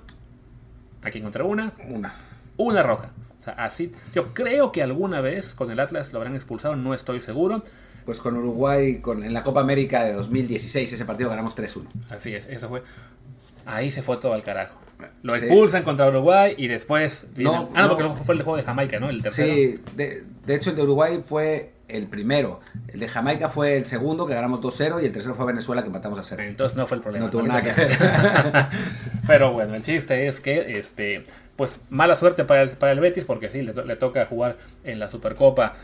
S2: aquí encontré una.
S1: Una.
S2: Una roja. O sea, así, yo creo que alguna vez con el Atlas lo habrán expulsado, no estoy seguro
S1: pues con Uruguay con, en la Copa América de 2016, ese partido ganamos 3-1.
S2: Así es, eso fue. Ahí se fue todo al carajo. Lo expulsan sí. contra Uruguay y después.
S1: No,
S2: ah, no, porque fue el juego de Jamaica, ¿no? El tercero.
S1: Sí, de, de, hecho el de Uruguay fue el primero. El de Jamaica fue el segundo, que ganamos 2-0, y el tercero fue Venezuela, que matamos a 0.
S2: Entonces no fue el problema.
S1: No tuvo nada que ver.
S2: Pero bueno, el chiste es que, este, pues mala suerte para el, para el Betis, porque sí, le, le toca jugar en la Supercopa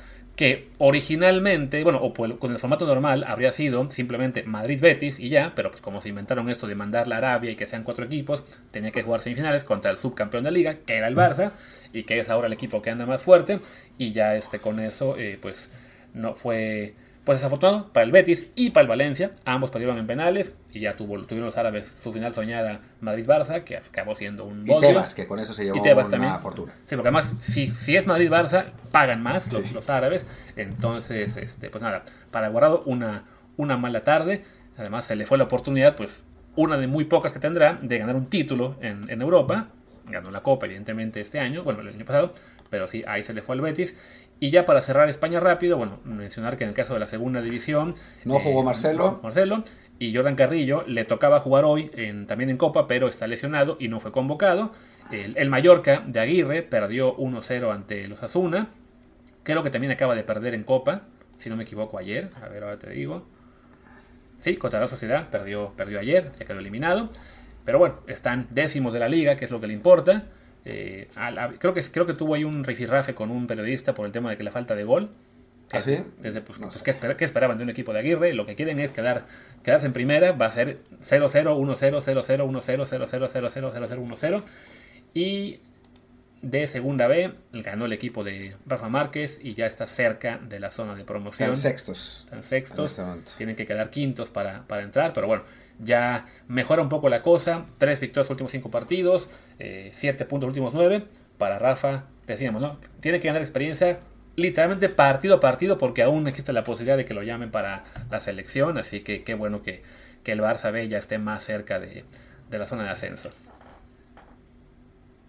S2: que originalmente, bueno, o con el formato normal habría sido simplemente Madrid-Betis y ya, pero pues como se inventaron esto de mandar la Arabia y que sean cuatro equipos, tenía que jugar semifinales contra el subcampeón de liga, que era el Barça, y que es ahora el equipo que anda más fuerte, y ya este con eso, eh, pues no fue pues desafortunado para el Betis y para el Valencia. Ambos perdieron en penales y ya tuvo, tuvieron los árabes su final soñada Madrid-Barça, que acabó siendo un
S1: Y Tebas, que con eso se llevó
S2: y Tebas
S1: una
S2: también.
S1: fortuna.
S2: Sí, porque además, si, si es Madrid-Barça, pagan más los, sí. los, árabes. Entonces, este, pues nada, para Guardado una, una mala tarde. Además, se le fue la oportunidad, pues una de muy pocas que tendrá, de ganar un título en, en Europa. Ganó la Copa, evidentemente, este año, bueno, el año pasado, pero sí, ahí se le fue al Betis. Y ya para cerrar España rápido, bueno, mencionar que en el caso de la segunda división...
S1: No eh, jugó Marcelo.
S2: Marcelo. Y Jordan Carrillo le tocaba jugar hoy en, también en Copa, pero está lesionado y no fue convocado. El, el Mallorca de Aguirre perdió 1-0 ante los Asuna. Creo que también acaba de perder en Copa, si no me equivoco, ayer. A ver, ahora te digo. Sí, contra la Sociedad, perdió, perdió ayer, ya quedó eliminado. Pero bueno, están décimos de la liga, que es lo que le importa. Eh, a la, creo, que, creo que tuvo ahí un rifirrafe con un periodista por el tema de que la falta de gol.
S1: ¿Ah, sí?
S2: Desde, pues, no pues, ¿qué, esper ¿qué, esperaban de un equipo de Aguirre? Lo que quieren es quedar, quedarse en primera. Va a ser 0-0, 1-0, 0-0, 1-0, 0-0, 0-0, 0-0, 0-0, 1-0. Y de segunda B ganó el equipo de Rafa Márquez y ya está cerca de la zona de promoción.
S1: Están sextos.
S2: Están sextos. Tienen que quedar quintos para, para entrar, pero bueno, ya mejora un poco la cosa. Tres victorias los últimos cinco partidos, eh, siete puntos los últimos nueve. Para Rafa, decíamos, ¿no? Tiene que ganar experiencia literalmente partido a partido porque aún existe la posibilidad de que lo llamen para la selección. Así que qué bueno que, que el Barça B ya esté más cerca de, de la zona de ascenso.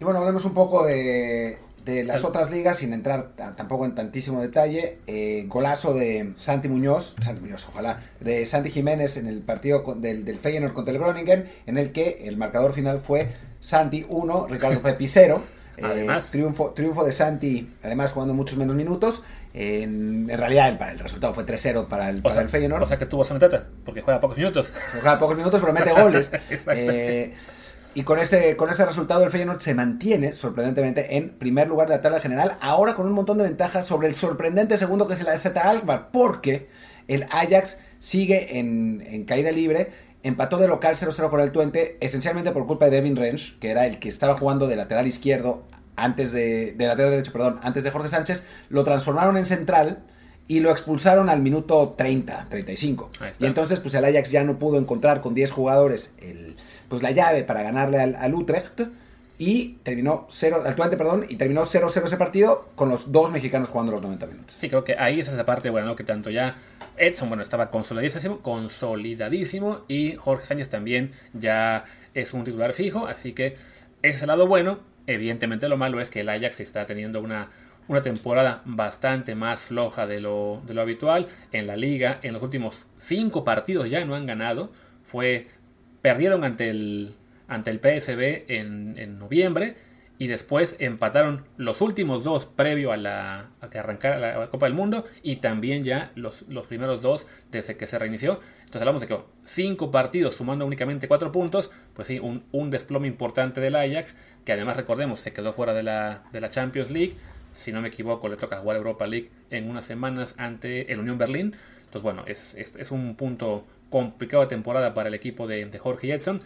S1: Y bueno, hablemos un poco de, de las otras ligas sin entrar tampoco en tantísimo detalle. Eh, golazo de Santi Muñoz, Santi Muñoz, ojalá, de Santi Jiménez en el partido con, del, del Feyenoord contra el Groningen, en el que el marcador final fue Santi 1, Ricardo Pepi 0.
S2: Eh,
S1: triunfo, triunfo de Santi, además jugando muchos menos minutos. En, en realidad el, el, resultado fue 3-0 para el, para
S2: sea,
S1: el Feyenoord.
S2: O sea que tuvo sonetata, porque juega pocos minutos.
S1: Juega pocos minutos, pero mete goles. y con ese, con ese resultado el Feyenoord se mantiene, sorprendentemente, en primer lugar de la tabla general, ahora con un montón de ventajas sobre el sorprendente segundo que es el AZ Alkmaar, porque el Ajax sigue en, en caída libre, empató de local 0-0 con el Twente, esencialmente por culpa de Devin Rensch, que era el que estaba jugando de lateral izquierdo antes de, de lateral derecho, perdón, antes de Jorge Sánchez, lo transformaron en central y lo expulsaron al minuto 30, 35. Y entonces pues el Ajax ya no pudo encontrar con 10 jugadores el pues la llave para ganarle al, al Utrecht y terminó 0 al Twente, perdón, y terminó 0-0 ese partido con los dos mexicanos jugando los 90 minutos.
S2: Sí, creo que ahí es esa parte, bueno, ¿no? que tanto ya Edson, bueno, estaba consolidadísimo, consolidadísimo y Jorge Sánchez también ya es un titular fijo, así que ese es el lado bueno. Evidentemente lo malo es que el Ajax está teniendo una, una temporada bastante más floja de lo, de lo habitual. En la liga, en los últimos cinco partidos ya no han ganado. Fue, perdieron ante el, ante el PSB en, en noviembre y después empataron los últimos dos previo a, la, a que arrancara la Copa del Mundo y también ya los, los primeros dos desde que se reinició. Entonces hablamos de que cinco partidos sumando únicamente cuatro puntos, pues sí, un, un desplome importante del Ajax, que además recordemos se quedó fuera de la, de la Champions League. Si no me equivoco, le toca jugar Europa League en unas semanas ante el Unión Berlín. Entonces, bueno, es, es, es un punto complicado de temporada para el equipo de, de Jorge Edson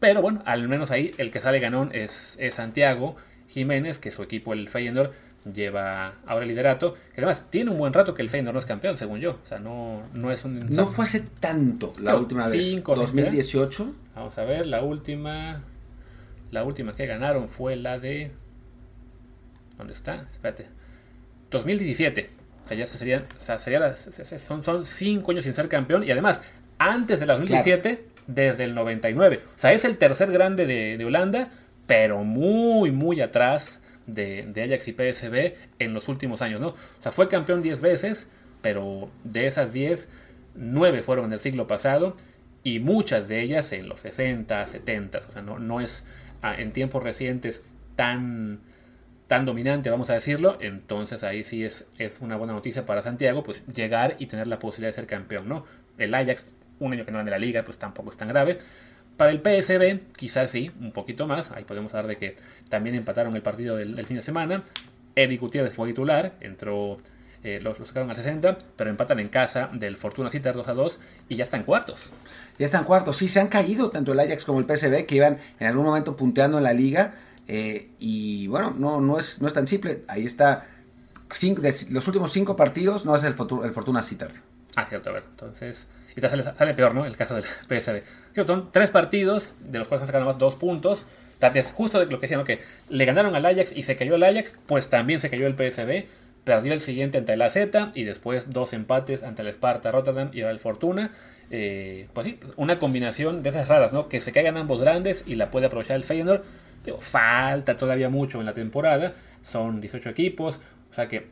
S2: pero bueno, al menos ahí el que sale ganón es, es Santiago Jiménez, que su equipo, el Feyenoord, lleva ahora el liderato. Que además tiene un buen rato que el Feyenoord no es campeón, según yo. O sea, no, no es un.
S1: No fue hace tanto la última vez.
S2: cinco,
S1: 2018.
S2: Vamos a ver, la última. La última que ganaron fue la de. ¿Dónde está? Espérate. 2017. O sea, ya se serían. O sea, sería las- son, son cinco años sin ser campeón. Y además, antes de la 2017, desde el 99. O sea, es el tercer grande de, de Holanda, pero muy, muy atrás de, de Ajax y PSV en los últimos años, ¿no? O sea, fue campeón 10 veces, pero de esas 10, 9 fueron en el siglo pasado y muchas de ellas en los 60, 70. O sea, no, no es ah, en tiempos recientes tan, tan dominante, vamos a decirlo. Entonces ahí sí es, es una buena noticia para Santiago, pues llegar y tener la posibilidad de ser campeón, ¿no? El Ajax, un año que no anda en la liga, pues tampoco es tan grave. Para el PSB, quizás sí, un poquito más. Ahí podemos hablar de que también empataron el partido del, del fin de semana. Eddie Gutiérrez fue titular, entró, eh, los, los sacaron al 60, pero empatan en casa del Fortuna Citar 2 a 2 y ya están cuartos.
S1: Ya están cuartos. Sí, se han caído tanto el Ajax como el PSV, que iban en algún momento punteando en la liga. eh, y bueno, no, no, es, no es tan simple. Ahí está. Cinco, de los últimos cinco partidos no es el, el Fortuna Sittard.
S2: Ah, cierto, a ver. Entonces, te sale, sale peor, ¿no? El caso del PSV. Son tres partidos, de los cuales han sacado más dos puntos. Entonces, justo lo que decían, ¿no? que le ganaron al Ajax y se cayó el Ajax, pues también se cayó el PSV. Perdió el siguiente ante el AZ y después dos empates ante el Sparta Rotterdam y ahora el Fortuna. Eh, pues sí, una combinación de esas raras, ¿no? Que se caigan ambos grandes y la puede aprovechar el Feyenoord. Falta todavía mucho en la temporada. Son 18 equipos. O sea que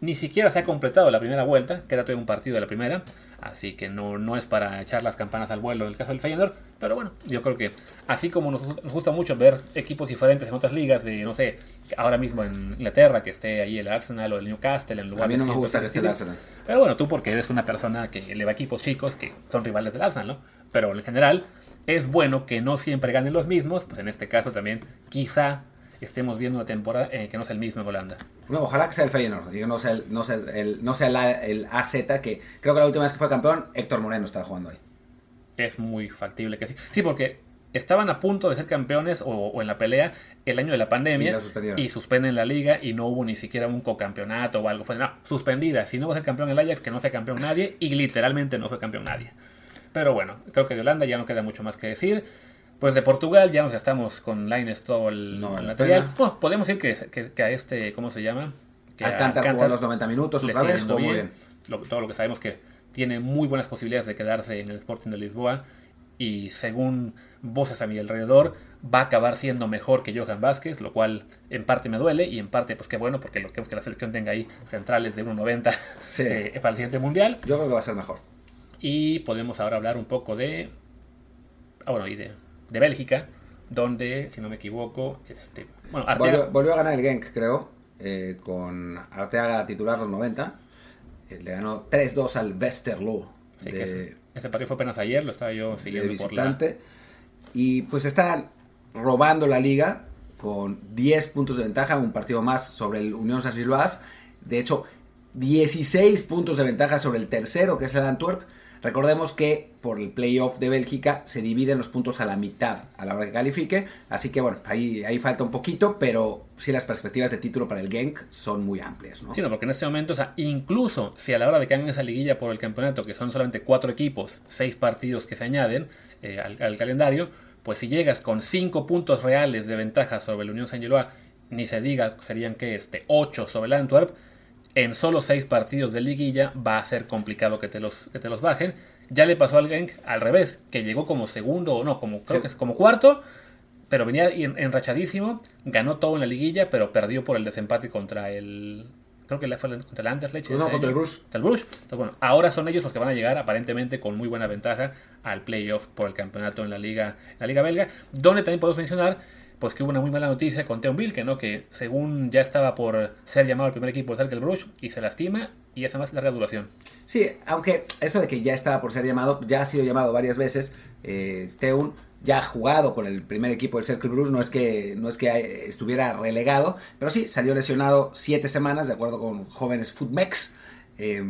S2: ni siquiera se ha completado la primera vuelta, queda todavía un partido de la primera, así que no, no es para echar las campanas al vuelo en el caso del Feyenoord, pero bueno, yo creo que así como nos, nos gusta mucho ver equipos diferentes en otras ligas, de no sé, ahora mismo en Inglaterra, que esté ahí el Arsenal o el Newcastle en lugar
S1: A mí
S2: de
S1: no me gusta que esté el. Arsenal.
S2: Pero bueno, tú porque eres una persona que le va a equipos chicos que son rivales del Arsenal, ¿no? Pero en general es bueno que no siempre ganen los mismos, pues en este caso también quizá estemos viendo una temporada en la que no sea el mismo en Holanda.
S1: No, ojalá que sea el Feyenoord, y no sea el, no sea el, no sea la- el AZ, que creo que la última vez que fue campeón, Héctor Moreno estaba jugando ahí.
S2: Es muy factible que sí. Sí, porque estaban a punto de ser campeones o, o en la pelea el año de la pandemia
S1: Y
S2: suspenden la liga y no hubo ni siquiera un cocampeonato o algo. Fue no, suspendida. Si no va a ser campeón el Ajax, que no sea campeón nadie y literalmente no fue campeón nadie. Pero bueno, creo que de Holanda ya no queda mucho más que decir. Pues de Portugal ya nos gastamos con Lines todo el,
S1: No vale
S2: material. Bueno, podemos decir que, que- que a este, ¿cómo se llama? Que a
S1: Alcántara jugó los 90 minutos otra vez,
S2: yendo
S1: jugó muy bien.
S2: Lo- todo lo que sabemos que tiene muy buenas posibilidades de quedarse en el Sporting de Lisboa y según voces a mi alrededor va a acabar siendo mejor que Johan Vázquez, lo cual en parte me duele y en parte pues qué bueno porque lo que queremos que la selección tenga ahí centrales de 1.90
S1: Sí.
S2: eh, para el siguiente mundial
S1: Yo creo que va a ser mejor.
S2: y podemos ahora hablar un poco de ah, bueno y de, de Bélgica donde si no me equivoco este bueno Arteaga
S1: Volvió, volvió a ganar el Genk, creo, eh, con Arteaga titular los 90. Eh, le ganó 3-2 al Westerlo
S2: sí,
S1: de,
S2: ese, ese partido fue apenas ayer lo estaba yo siguiendo por la.
S1: Y pues están robando la liga con 10 puntos de ventaja, un partido más sobre el Unión Saint-Gilloise. De hecho, 16 puntos de ventaja sobre el tercero, que es el Antwerp. Recordemos que por el playoff de Bélgica se dividen los puntos a la mitad a la hora que califique. Así que bueno, ahí, ahí falta un poquito, pero sí las perspectivas de título para el Genk son muy amplias. ¿no?
S2: Sí, porque en este momento, o sea, incluso si a la hora de que hagan esa liguilla por el campeonato, que son solamente cuatro equipos, seis partidos que se añaden eh, al, al calendario, pues si llegas con cinco puntos reales de ventaja sobre el Unión Saint-Gilloise, ni se diga, serían que este, ocho sobre el Antwerp, en solo seis partidos de liguilla va a ser complicado que te los, que te los bajen. Ya le pasó al Genk al revés, que llegó como segundo o no, como creo
S1: Sí.
S2: que es como cuarto, pero venía enrachadísimo, ganó todo en la liguilla, pero perdió por el desempate contra el creo que fue contra el Anderlecht.
S1: No, contra el Bruges.
S2: el Bruges. Entonces, bueno, ahora son ellos los que van a llegar aparentemente con muy buena ventaja al playoff por el campeonato en la liga, la liga belga, donde también podemos mencionar pues que hubo una muy mala noticia con Bill, que no, que según ya estaba por ser llamado al primer equipo de el Bruges y se lastima y hace más larga duración.
S1: Sí, aunque eso de que ya estaba por ser llamado, ya ha sido llamado varias veces, eh, Teun ya ha jugado con el primer equipo del Cercle Bruges, no es que no es que estuviera relegado, pero sí salió lesionado siete semanas, de acuerdo con jóvenes Footmex. Eh,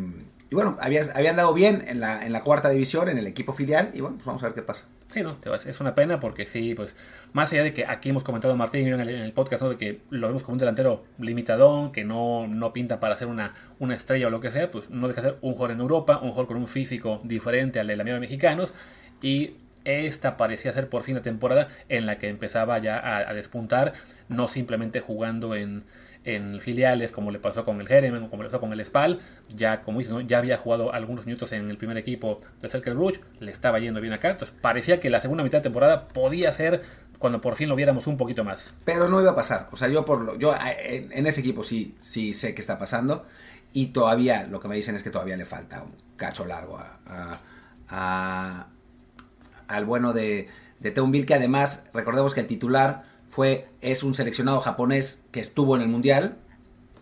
S1: y bueno, había, habían dado bien en la, en la cuarta división, en el equipo filial, y bueno, pues vamos a ver qué pasa.
S2: Sí, no, es una pena porque sí, pues más allá de que aquí hemos comentado Martín y yo en el, podcast, ¿no? De que lo vemos como un delantero limitadón, que no, no pinta para hacer una, una estrella o lo que sea, pues no deja de ser un jugador en Europa, un jugador con un físico diferente al de la mayoría de mexicanos, y esta parecía ser por fin la temporada en la que empezaba ya a despuntar, no simplemente jugando en, en filiales, como le pasó con el Jeremen o como le pasó con el Spal. Ya, como dice, ya había jugado algunos minutos en el primer equipo de Cercle Bruges, le estaba yendo bien acá. Entonces parecía que la segunda mitad de temporada podía ser cuando por fin lo viéramos un poquito más.
S1: Pero no iba a pasar. O sea, yo por lo, yo en, ese equipo sí, sí sé que está pasando. Y todavía, lo que me dicen es que todavía le falta un cacho largo a, al bueno de, de que además, recordemos que el titular fue, es un seleccionado japonés que estuvo en el Mundial,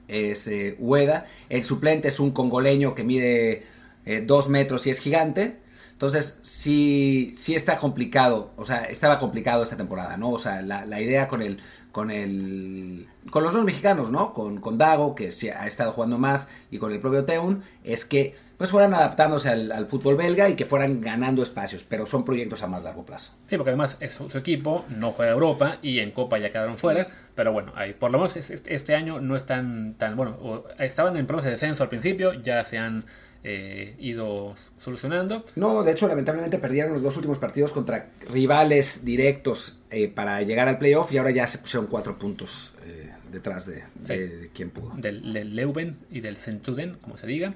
S1: es eh, Ueda. El suplente es un congoleño que mide eh, dos metros y es gigante. Entonces, sí, sí está complicado, o sea, estaba complicado esta temporada, ¿no? O sea, la, la idea con el, con el, con los dos mexicanos, ¿no? Con, con Dago, que se ha estado jugando más, y con el propio Teun, es que pues fueran adaptándose al, fútbol belga y que fueran ganando espacios, pero son proyectos a más largo plazo.
S2: Sí, porque además es, su equipo no juega Europa y en Copa ya quedaron fuera, pero bueno, ahí, por lo menos este año no están tan, bueno, estaban en proceso de descenso al principio, ya se han eh, ido solucionando.
S1: No, de hecho, lamentablemente perdieron los dos últimos partidos contra rivales directos eh, para llegar al playoff y ahora ya se pusieron cuatro puntos eh, detrás de, de, quien pudo.
S2: Del, del, Leuven y del Centuden, como se diga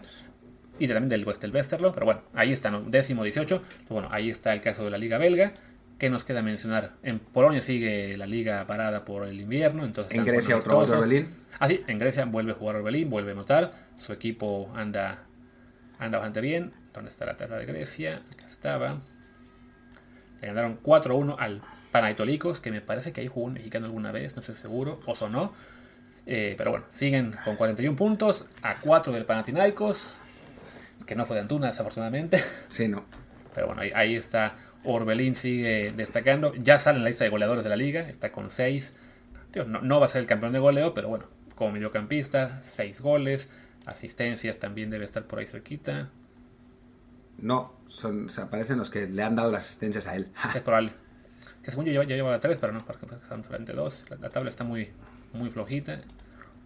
S2: y también del Westel Westerlo, pero bueno, ahí está, décimo 18, bueno, ahí está el caso de la liga belga, ¿Qué nos queda mencionar? En Polonia sigue la liga parada por el invierno. Entonces
S1: en Grecia otro Orbelín.
S2: Ah, sí, en Grecia vuelve a jugar Orbelín, vuelve a notar. Su equipo anda, anda bastante bien. ¿Dónde está la tabla de Grecia? Acá estaba. Le ganaron 4-1 al Panaitolicos, que me parece que ahí jugó un mexicano alguna vez, no estoy seguro, o no. Eh, pero bueno, siguen con 41 puntos, a 4 del Panathinaikos, que no fue de Antuna, desafortunadamente.
S1: Sí, no.
S2: Pero bueno, ahí, está. Orbelín sigue destacando. Ya sale en la lista de goleadores de la liga. Está con 6. No, va a ser el campeón de goleo, pero bueno, como mediocampista, 6 goles. Asistencias también debe estar por ahí cerquita.
S1: No, son, aparecen los que le han dado las asistencias a él.
S2: es probable. Que según yo ya llevaba 3, pero no, porque están solamente 2. La, tabla está muy, muy flojita.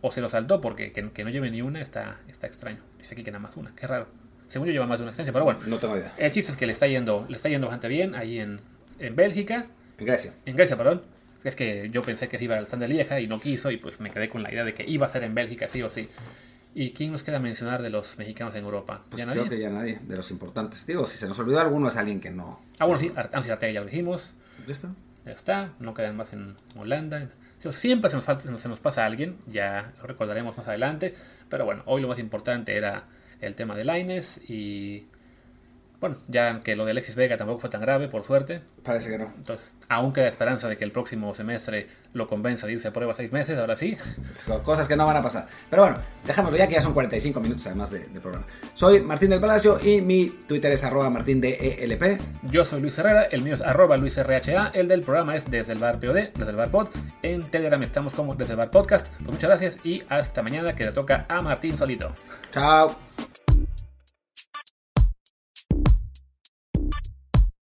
S2: O se lo saltó porque que, no lleve ni una está, está extraño. Dice aquí que nada más una. Qué raro. Según yo lleva más de una asistencia, pero bueno.
S1: No tengo idea.
S2: El chiste es que le está yendo, le está yendo bastante bien ahí en, en Bélgica.
S1: En Grecia.
S2: En Grecia, perdón. Es que yo pensé que se iba al stand de Lieja y no quiso y pues me quedé con la idea de que iba a ser en Bélgica sí o sí. ¿Y quién nos queda mencionar de los mexicanos en Europa?
S1: Pues ¿Ya creo que ya nadie, de los importantes. Digo, si se nos olvidó alguno es alguien que no...
S2: Ah, bueno, sí, Artancia Arteaga ya lo dijimos.
S1: ¿Ya está?
S2: Ya está, no quedan más en Holanda. Siempre se nos, falta, se nos pasa alguien, ya lo recordaremos más adelante. Pero bueno, hoy lo más importante era el tema de Lines y bueno, ya que lo de Alexis Vega tampoco fue tan grave, por suerte.
S1: Parece que no.
S2: Entonces, aún queda esperanza de que el próximo semestre lo convenza de irse a prueba seis meses, ahora sí.
S1: Cosas que no van a pasar. Pero bueno, dejámoslo ya que ya son 45 minutos además de, programa. Soy Martín del Palacio y mi Twitter es arroba martín de ELP.
S2: Yo soy Luis Herrera, el mío es arroba Luis RHA, el del programa es desde el bar POD, desde el bar pod. En Telegram estamos como desde el bar podcast. Pues muchas gracias y hasta mañana que le toca a Martín solito.
S1: Chao.